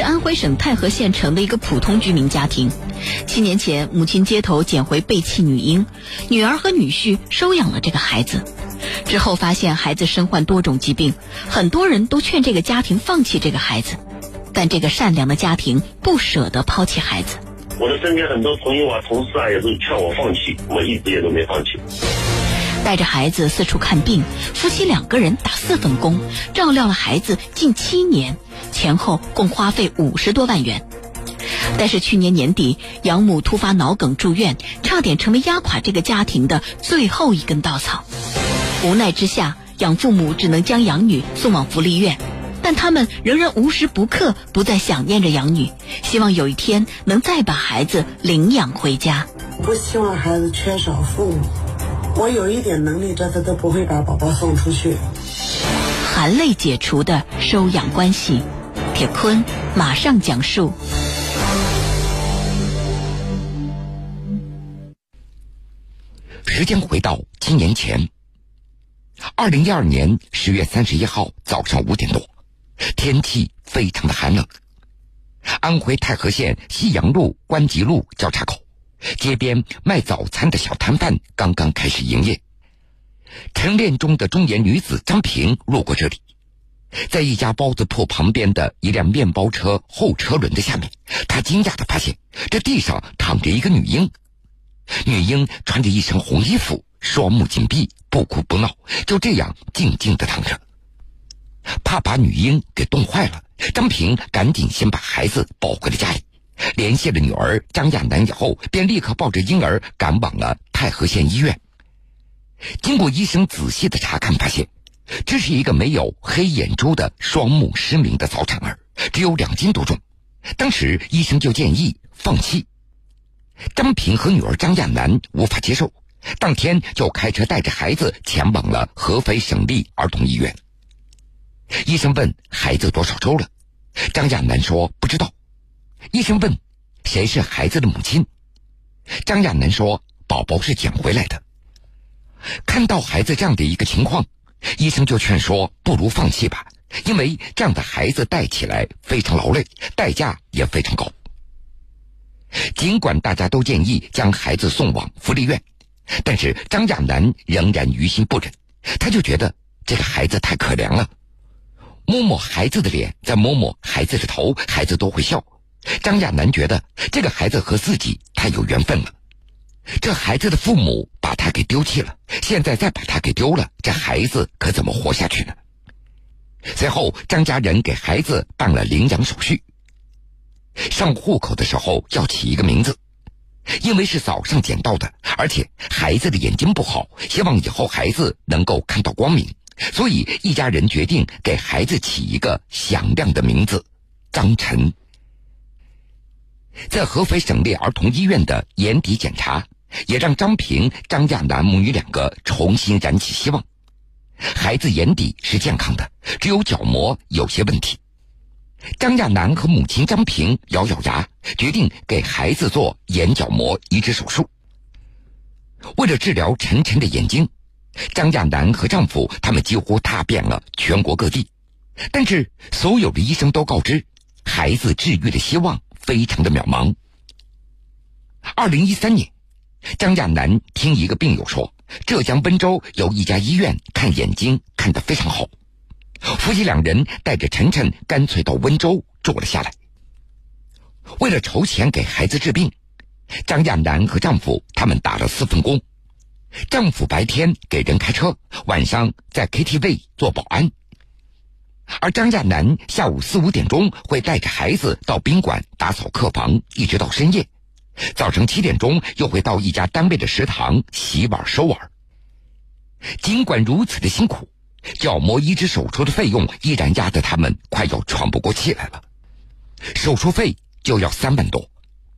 是安徽省太和县城的一个普通居民家庭。七年前，母亲街头捡回被弃女婴，女儿和女婿收养了这个孩子。之后发现孩子身患多种疾病，很多人都劝这个家庭放弃这个孩子，但这个善良的家庭不舍得抛弃孩子。我的身边很多朋友啊、同事啊，也都劝我放弃，我一直也都没放弃。带着孩子四处看病，夫妻两个人打四份工，照料了孩子近七年，前后共花费五十多万元。但是去年年底，养母突发脑梗住院，差点成为压垮这个家庭的最后一根稻草。无奈之下，养父母只能将养女送往福利院，但他们仍然无时不刻不在想念着养女，希望有一天能再把孩子领养回家。不希望孩子缺少父母。我有一点能力，这次都不会把宝宝送出去。含泪解除的收养关系，铁坤马上讲述。时间回到七年前，二零一二年十月三十一号早上五点多，天气非常的寒冷。安徽太和县西阳路关集路交叉口，街边卖早餐的小摊贩刚刚开始营业。晨练中的中年女子张平路过这里，在一家包子铺旁边的一辆面包车后车轮的下面，他惊讶的发现这地上躺着一个女婴。女婴穿着一身红衣服，双目紧闭，不哭不闹，就这样静静的躺着。怕把女婴给冻坏了，张平赶紧先把孩子抱回了家里，联系了女儿张亚楠以后，便立刻抱着婴儿赶往了太和县医院。经过医生仔细的查看，发现这是一个没有黑眼珠的双目失明的早产儿，只有两斤多重。当时医生就建议放弃。张平和女儿张亚楠无法接受，当天就开车带着孩子前往了合肥省立儿童医院。医生问孩子多少周了，张亚楠说不知道。医生问谁是孩子的母亲，张亚楠说宝宝是捡回来的。看到孩子这样的一个情况，医生就劝说不如放弃吧，因为这样的孩子带起来非常劳累，代价也非常高。尽管大家都建议将孩子送往福利院，但是张亚楠仍然于心不忍。他就觉得这个孩子太可怜了，摸摸孩子的脸，再摸摸孩子的头，孩子都会笑。张亚楠觉得这个孩子和自己太有缘分了。这孩子的父母把他给丢弃了，现在再把他给丢了，这孩子可怎么活下去呢？随后，张家人给孩子办了领养手续。上户口的时候要起一个名字，因为是早上捡到的，而且孩子的眼睛不好，希望以后孩子能够看到光明，所以一家人决定给孩子起一个响亮的名字——张晨。在合肥省立儿童医院的眼底检查，也让张平、张亚楠母女两个重新燃起希望。孩子眼底是健康的，只有角膜有些问题。张亚楠和母亲张平咬咬牙，决定给孩子做眼角膜移植手术。为了治疗晨晨的眼睛，张亚楠和丈夫他们几乎踏遍了全国各地，但是所有的医生都告知，孩子治愈的希望非常的渺茫。二零一三年，张亚楠听一个病友说，浙江温州有一家医院看眼睛看得非常好。夫妻两人带着晨晨，干脆到温州住了下来。为了筹钱给孩子治病，张亚楠和丈夫他们打了四份工。丈夫白天给人开车，晚上在 KTV 做保安。而张亚楠下午四五点钟会带着孩子到宾馆打扫客房，一直到深夜。早晨七点钟又会到一家单位的食堂洗碗收碗。尽管如此的辛苦。角膜移植手术的费用依然压得他们快要喘不过气来了，手术费就要三万多，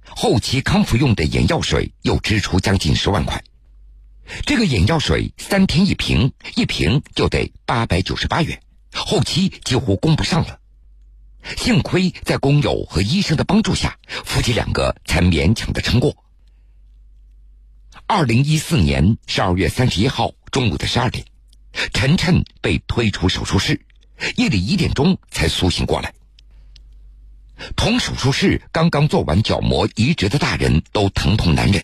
后期康复用的眼药水又支出将近十万块，这个眼药水三天一瓶，一瓶就得八百九十八元，后期几乎供不上了。幸亏在工友和医生的帮助下，夫妻两个才勉强的撑过。二零一四年十二月三十一号中午的十二点。晨晨被推出手术室，夜里一点钟才苏醒过来。同手术室刚刚做完角膜移植的大人都疼痛难忍，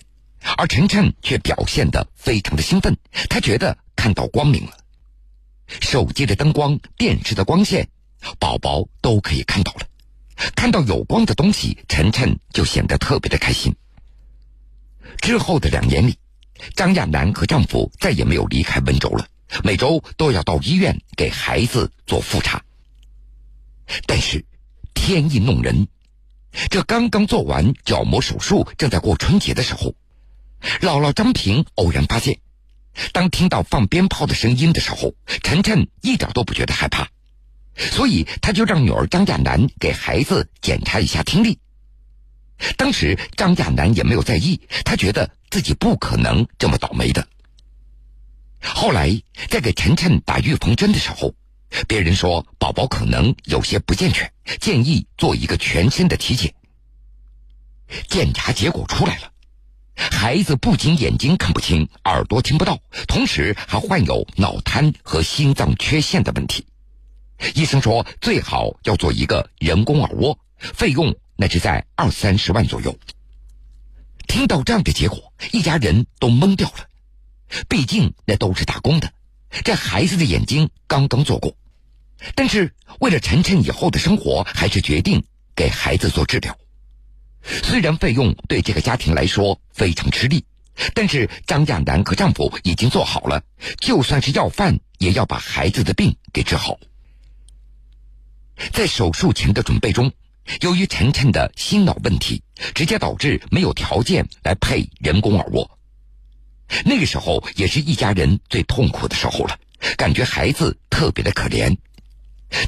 而晨晨却表现得非常的兴奋，他觉得看到光明了。手机的灯光、电视的光线，宝宝都可以看到了。看到有光的东西，晨晨就显得特别的开心。之后的两年里，张亚楠和丈夫再也没有离开温州了，每周都要到医院给孩子做复查。但是，天意弄人，这刚刚做完角膜手术，正在过春节的时候，姥姥张平偶然发现，当听到放鞭炮的声音的时候，晨晨一点都不觉得害怕，所以他就让女儿张亚楠给孩子检查一下听力。当时张亚楠也没有在意，他觉得自己不可能这么倒霉的。后来在给晨晨打预防针的时候。别人说宝宝可能有些不健全，建议做一个全身的体检。检查结果出来了，孩子不仅眼睛看不清，耳朵听不到，同时还患有脑瘫和心脏缺陷的问题。医生说最好要做一个人工耳蜗，费用那是在二三十万左右。听到这样的结果，一家人都懵掉了，毕竟那都是打工的。这孩子的眼睛刚刚做过，但是为了晨晨以后的生活，还是决定给孩子做治疗。虽然费用对这个家庭来说非常吃力，但是张亚楠和丈夫已经做好了，就算是要饭，也要把孩子的病给治好。在手术前的准备中，由于晨晨的心脑问题，直接导致没有条件来配人工耳蜗。那个时候也是一家人最痛苦的时候了，感觉孩子特别的可怜。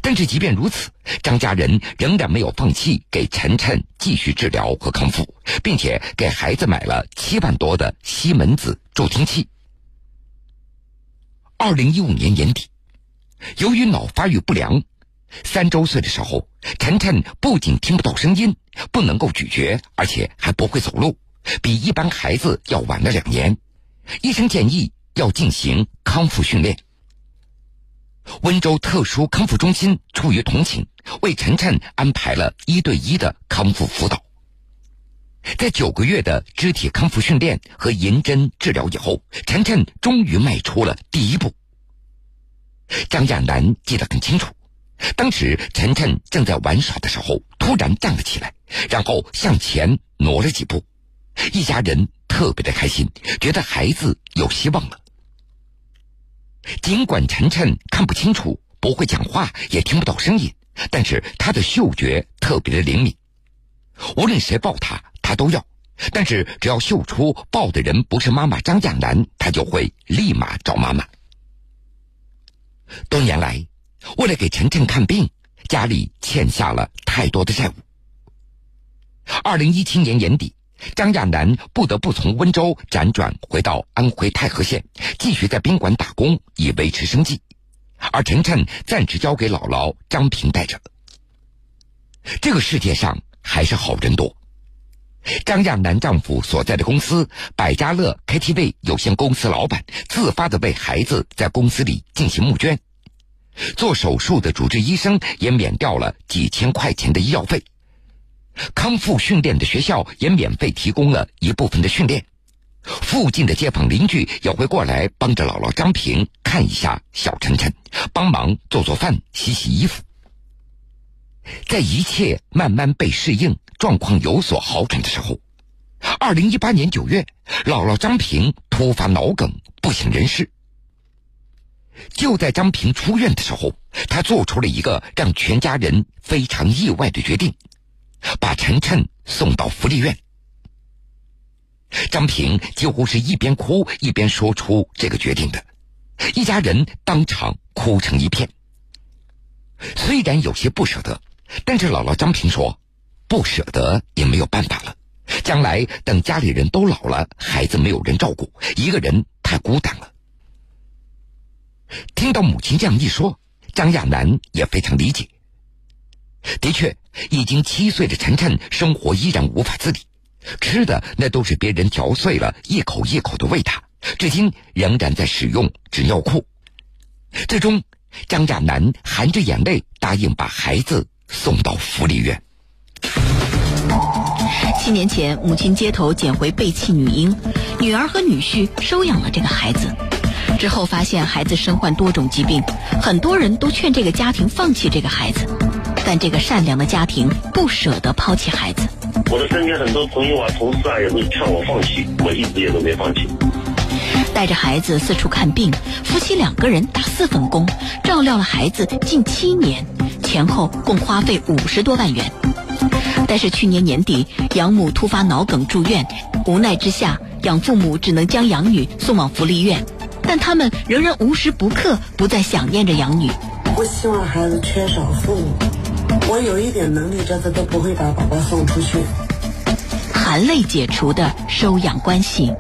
但是即便如此，张家人仍然没有放弃给晨晨继续治疗和康复，并且给孩子买了七万多的西门子助听器。二零一五年年底，由于脑发育不良，三周岁的时候，晨晨不仅听不到声音，不能够咀嚼，而且还不会走路，比一般孩子要晚了两年。医生建议要进行康复训练。温州特殊康复中心出于同情，为晨晨安排了一对一的康复辅导。在九个月的肢体康复训练和银针治疗以后，晨晨终于迈出了第一步。张亚楠记得很清楚，当时晨晨正在玩耍的时候，突然站了起来，然后向前挪了几步，一家人。特别的开心，觉得孩子有希望了。尽管晨晨看不清楚、不会讲话、也听不到声音，但是他的嗅觉特别的灵敏。无论谁抱他，他都要。但是只要嗅出抱的人不是妈妈张亚楠，他就会立马找妈妈。多年来，为了给晨晨看病，家里欠下了太多的债务。二零一七年年底。张亚楠不得不从温州辗转回到安徽太和县，继续在宾馆打工以维持生计，而晨晨暂时交给姥姥张平带着。这个世界上还是好人多。张亚楠丈夫所在的公司百家乐 KTV 有限公司老板自发的为孩子在公司里进行募捐，做手术的主治医生也免掉了几千块钱的医药费。康复训练的学校也免费提供了一部分的训练，附近的街坊邻居也会过来帮着姥姥张平看一下小晨晨，帮忙做做饭、洗洗衣服。在一切慢慢被适应、状况有所好转的时候，二零一八年九月，姥姥张平突发脑梗不省人事。就在张平出院的时候，他做出了一个让全家人非常意外的决定。把晨晨送到福利院，张平几乎是一边哭一边说出这个决定的，一家人当场哭成一片。虽然有些不舍得，但是姥姥张平说：“不舍得也没有办法了，将来等家里人都老了，孩子没有人照顾，一个人太孤单了。”听到母亲这样一说，张亚楠也非常理解。的确，已经七岁的晨晨生活依然无法自理，吃的那都是别人嚼碎了一口一口的喂他，至今仍然在使用纸尿裤。最终，张亚楠含着眼泪答应把孩子送到福利院。七年前，母亲街头捡回被弃女婴，女儿和女婿收养了这个孩子。之后发现孩子身患多种疾病，很多人都劝这个家庭放弃这个孩子，但这个善良的家庭不舍得抛弃孩子。我的身边很多朋友啊、同事啊，也都劝我放弃，我一直也都没放弃。带着孩子四处看病，夫妻两个人打四份工，照料了孩子近七年，前后共花费五十多万元。但是去年年底，养母突发脑梗住院，无奈之下，养父母只能将养女送往福利院，但他们仍然无时不刻不在想念着养女。不希望孩子缺少父母，我有一点能力，这次都不会把宝宝送出去。含泪解除的收养关系，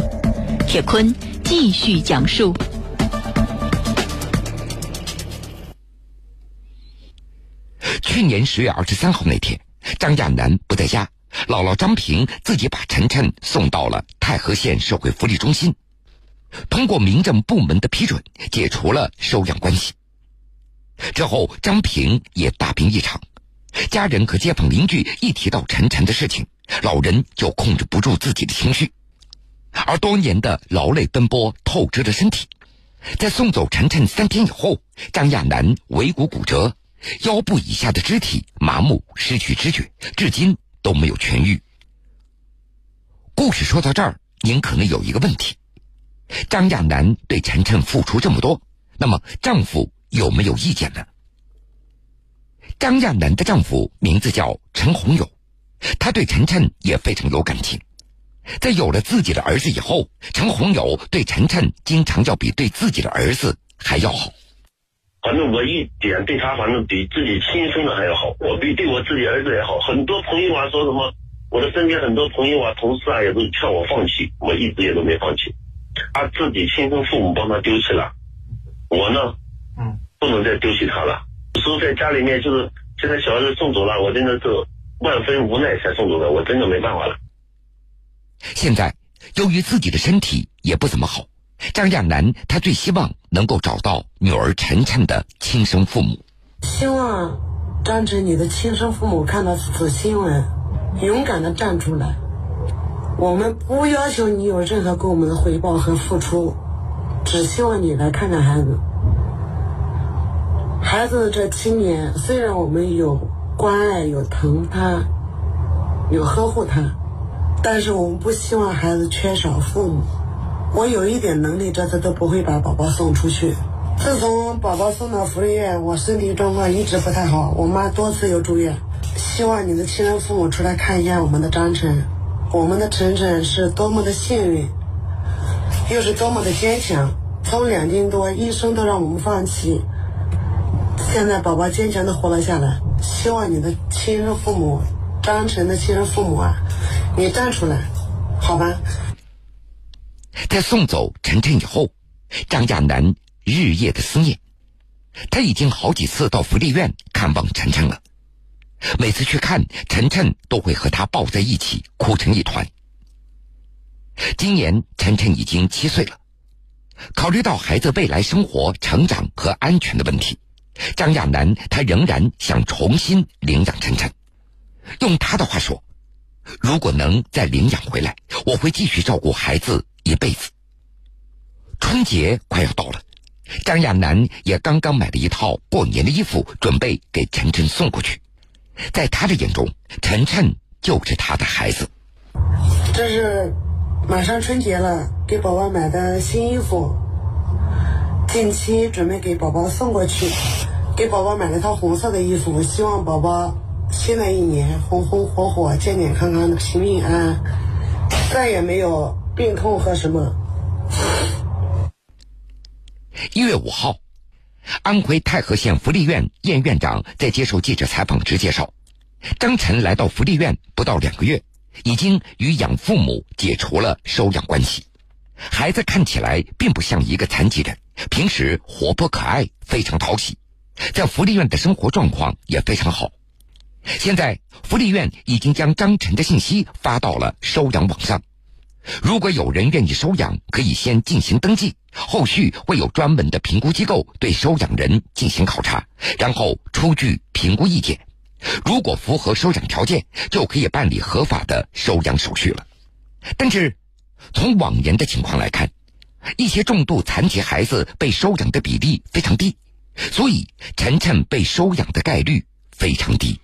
铁坤继续讲述。去年十月二十三号那天，张亚楠不在家，姥姥张平自己把晨晨送到了太和县社会福利中心，通过民政部门的批准，解除了收养关系。之后，张平也大病一场，家人和街坊邻居一提到晨晨的事情，老人就控制不住自己的情绪，而多年的劳累奔波透支了身体，在送走晨晨三天以后，张亚楠尾骨骨折。腰部以下的肢体麻木、失去知觉，至今都没有痊愈。故事说到这儿，您可能有一个问题：张亚楠对晨晨付出这么多，那么丈夫有没有意见呢？张亚楠的丈夫名字叫陈洪友，他对晨晨也非常有感情。在有了自己的儿子以后，陈洪友对晨晨经常要比对自己的儿子还要好。反正我一点对他，反正比自己亲生的还要好。我比对我自己儿子也好。很多朋友啊说什么，我的身边很多朋友啊、同事啊也都劝我放弃，我一直也都没放弃。他自己亲生父母帮他丢弃了，我呢，嗯，不能再丢弃他了。有时候在家里面就是现在小孩子送走了，我真的是万分无奈才送走的，我真的没办法了。现在由于自己的身体也不怎么好。张亚楠，他最希望能够找到女儿晨晨的亲生父母。希望张晨，你的亲生父母看到此新闻，勇敢的站出来。我们不要求你有任何给我们的回报和付出，只希望你来看看孩子。孩子这七年，虽然我们有关爱、有疼他、有呵护他，但是我们不希望孩子缺少父母。我有一点能力，这次都不会把宝宝送出去。自从宝宝送到福利院，我身体状况一直不太好，我妈多次又住院。希望你的亲生父母出来看一下我们的张晨，我们的晨晨是多么的幸运，又是多么的坚强。从两斤多，医生都让我们放弃，现在宝宝坚强的活了下来。希望你的亲生父母，张晨的亲生父母啊，你站出来，好吧？在送走晨晨以后，张亚楠日夜的思念。他已经好几次到福利院看望晨晨了，每次去看晨晨都会和他抱在一起哭成一团。今年晨晨已经七岁了，考虑到孩子未来生活、成长和安全的问题，张亚楠他仍然想重新领养晨晨。用他的话说：“如果能再领养回来，我会继续照顾孩子。”一辈子。春节快要到了，张亚楠也刚刚买了一套过年的衣服，准备给晨晨送过去。在他的眼中，晨晨就是他的孩子。这是马上春节了，给宝宝买的新衣服，近期准备给宝宝送过去。给宝宝买了套红色的衣服，希望宝宝新的一年红红火火、健健康康的、平平安安，再也没有。病痛和什么？一月五号，安徽太和县福利院燕院长在接受记者采访时介绍，张晨来到福利院不到两个月，已经与养父母解除了收养关系。孩子看起来并不像一个残疾人，平时活泼可爱，非常讨喜，在福利院的生活状况也非常好。现在福利院已经将张晨的信息发到了收养网上。如果有人愿意收养，可以先进行登记，后续会有专门的评估机构对收养人进行考察，然后出具评估意见。如果符合收养条件，就可以办理合法的收养手续了。但是，从往年的情况来看，一些重度残疾孩子被收养的比例非常低，所以晨晨被收养的概率非常低。